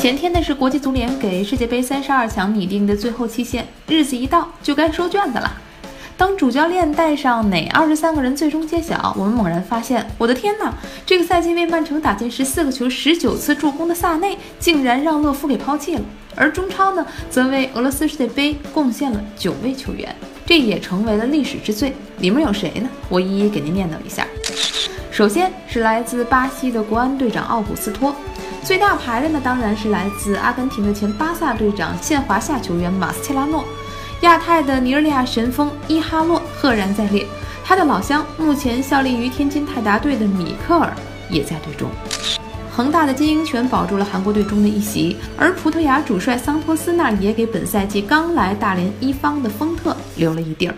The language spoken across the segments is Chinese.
前天呢是国际足联给世界杯三十二强拟定的最后期限，日子一到就该收卷子了。当主教练带上哪二十三个人最终揭晓，我们猛然发现，我的天哪！这个赛季为曼城打进十四个球、十九次助攻的萨内，竟然让勒夫给抛弃了。而中超呢，则为俄罗斯世界杯贡献了九位球员，这也成为了历史之最。里面有谁呢？我一一给您念叨一下。首先是来自巴西的国安队长奥古斯托，最大牌的呢，当然是来自阿根廷的前巴萨队长、现华夏球员马斯切拉诺。亚太的尼日利亚神锋伊哈洛赫然在列，他的老乡目前效力于天津泰达队的米克尔也在队中。恒大的金英权保住了韩国队中的一席，而葡萄牙主帅桑托斯那也给本赛季刚来大连一方的丰特留了一地儿。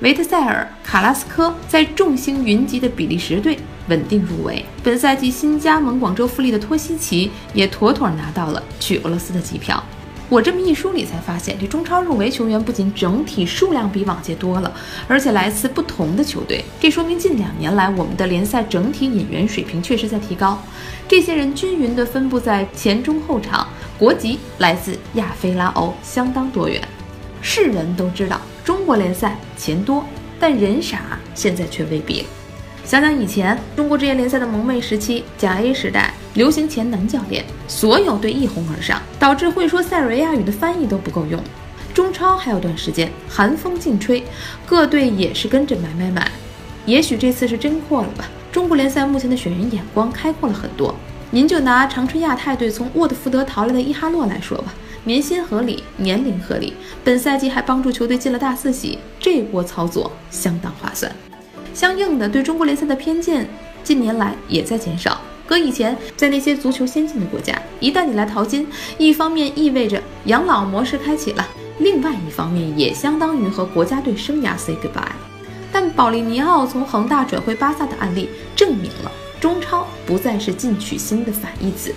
维特塞尔、卡拉斯科在众星云集的比利时队稳定入围。本赛季新加盟广州富力的托西奇也妥妥拿到了去俄罗斯的机票。我这么一梳理，才发现这中超入围球员不仅整体数量比往届多了，而且来自不同的球队。这说明近两年来我们的联赛整体引援水平确实在提高。这些人均匀地分布在前中后场，国籍来自亚非拉欧，相当多元。是人都知道中国联赛钱多，但人傻，现在却未必。想想以前中国职业联赛的萌妹时期，甲 A 时代流行前男教练，所有队一哄而上，导致会说塞尔维亚语的翻译都不够用。中超还有段时间寒风劲吹，各队也是跟着买买买。也许这次是真扩了吧？中国联赛目前的选人眼光开阔了很多。您就拿长春亚泰队从沃特福德淘来的伊哈洛来说吧，年薪合理，年龄合理，本赛季还帮助球队进了大四喜，这波操作相当划算。相应的，对中国联赛的偏见近年来也在减少。搁以前，在那些足球先进的国家，一旦你来淘金，一方面意味着养老模式开启了，另外一方面也相当于和国家队生涯 say goodbye。保利尼奥从恒大转会巴萨的案例，证明了中超不再是进取心的反义词。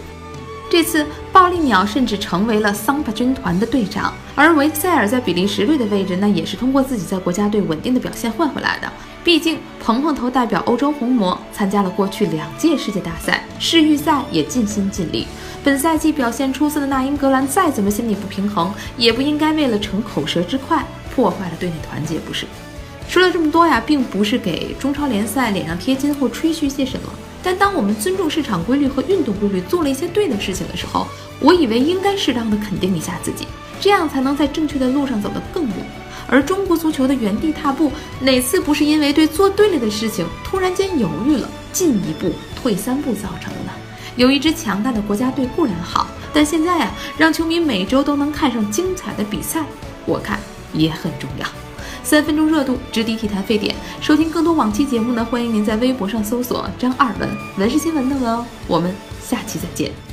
这次暴力鸟甚至成为了桑巴军团的队长，而维特塞尔在比利时队的位置，那也是通过自己在国家队稳定的表现换回来的。毕竟，鹏鹏头代表欧洲红魔参加了过去两届世界大赛，世预赛也尽心尽力。本赛季表现出色的那英格兰再怎么心理不平衡，也不应该为了逞口舌之快破坏了队内团结，不是？说了这么多呀，并不是给中超联赛脸上贴金或吹嘘些什么。但当我们尊重市场规律和运动规律，做了一些对的事情的时候，我以为应该适当的肯定一下自己，这样才能在正确的路上走得更远。而中国足球的原地踏步，哪次不是因为对做对了的事情突然间犹豫了，进一步退三步造成的呢？有一支强大的国家队固然好，但现在呀，让球迷每周都能看上精彩的比赛，我看也很重要。三分钟热度，直抵体坛沸点。收听更多往期节目呢，欢迎您在微博上搜索“张二文”，文是新闻的文哦。我们下期再见。